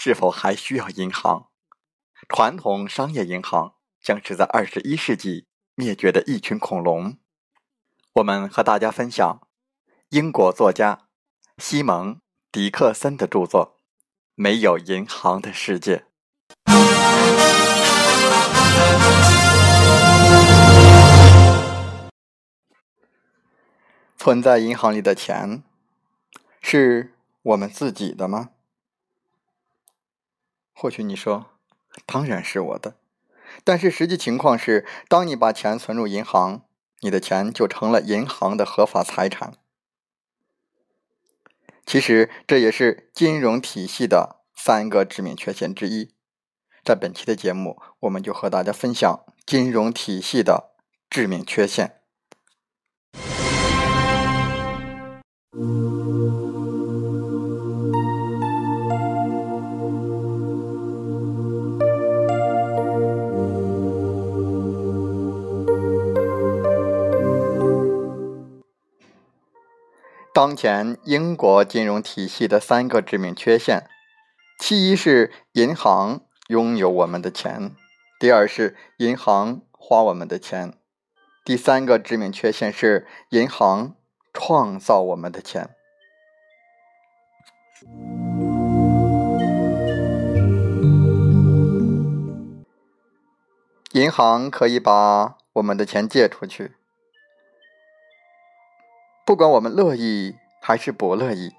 是否还需要银行？传统商业银行将是在二十一世纪灭绝的一群恐龙。我们和大家分享英国作家西蒙·迪克森的著作《没有银行的世界》。存在银行里的钱，是我们自己的吗？或许你说，当然是我的，但是实际情况是，当你把钱存入银行，你的钱就成了银行的合法财产。其实这也是金融体系的三个致命缺陷之一。在本期的节目，我们就和大家分享金融体系的致命缺陷。当前英国金融体系的三个致命缺陷：其一是银行拥有我们的钱；第二是银行花我们的钱；第三个致命缺陷是银行创造我们的钱。银行可以把我们的钱借出去。不管我们乐意还是不乐意，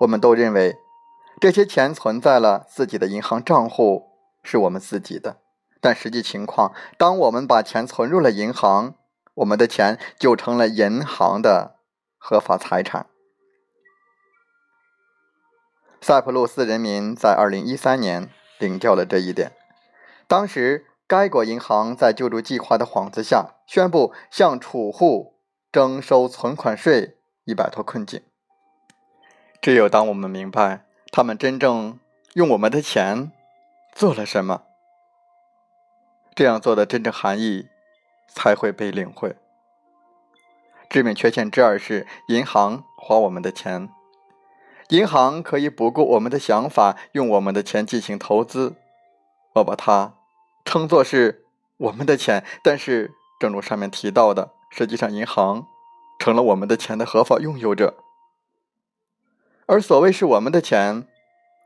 我们都认为这些钱存在了自己的银行账户是我们自己的。但实际情况，当我们把钱存入了银行，我们的钱就成了银行的合法财产。塞浦路斯人民在二零一三年领教了这一点。当时，该国银行在救助计划的幌子下，宣布向储户。征收存款税以摆脱困境。只有当我们明白他们真正用我们的钱做了什么，这样做的真正含义才会被领会。致命缺陷之二是银行花我们的钱。银行可以不顾我们的想法，用我们的钱进行投资。我把它称作是我们的钱，但是正如上面提到的。实际上，银行成了我们的钱的合法拥有者，而所谓是我们的钱，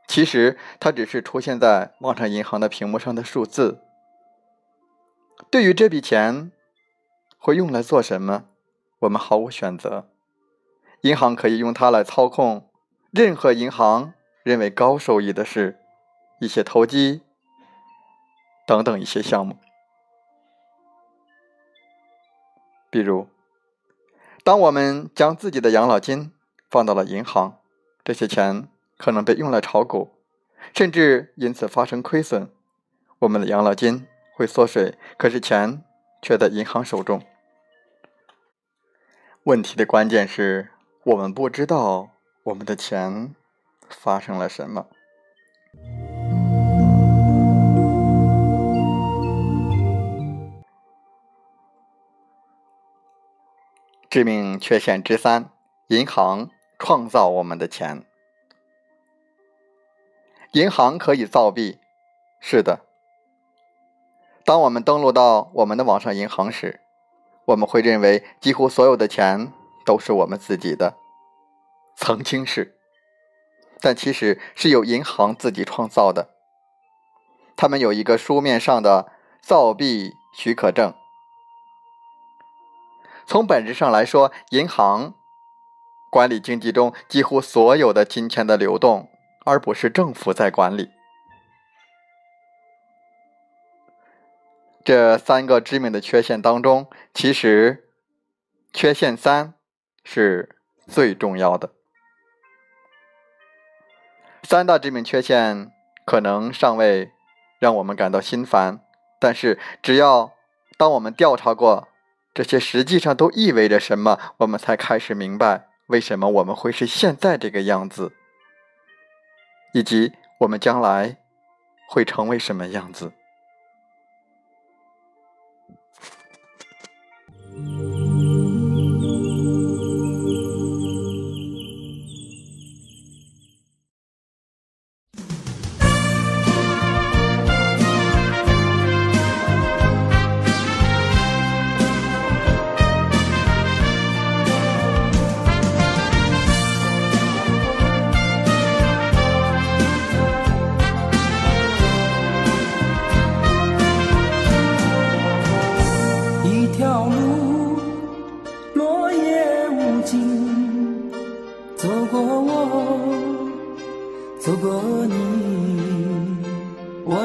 其实它只是出现在网上银行的屏幕上的数字。对于这笔钱会用来做什么，我们毫无选择。银行可以用它来操控任何银行认为高收益的事，一些投机等等一些项目。比如，当我们将自己的养老金放到了银行，这些钱可能被用来炒股，甚至因此发生亏损，我们的养老金会缩水，可是钱却在银行手中。问题的关键是我们不知道我们的钱发生了什么。致命缺陷之三：银行创造我们的钱。银行可以造币，是的。当我们登录到我们的网上银行时，我们会认为几乎所有的钱都是我们自己的，曾经是，但其实是由银行自己创造的。他们有一个书面上的造币许可证。从本质上来说，银行管理经济中几乎所有的金钱的流动，而不是政府在管理。这三个致命的缺陷当中，其实缺陷三是最重要的。三大致命缺陷可能尚未让我们感到心烦，但是只要当我们调查过。这些实际上都意味着什么？我们才开始明白为什么我们会是现在这个样子，以及我们将来会成为什么样子。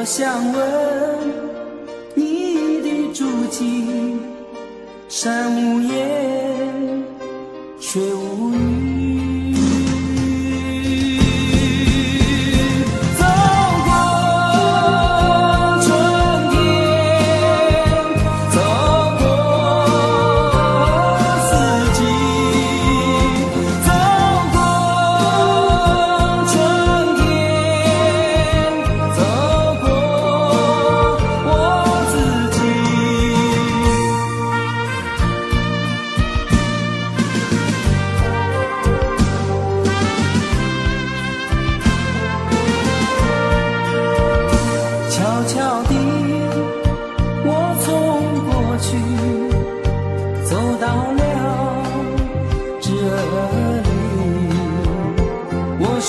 我想问你的足迹，山无言，水无语。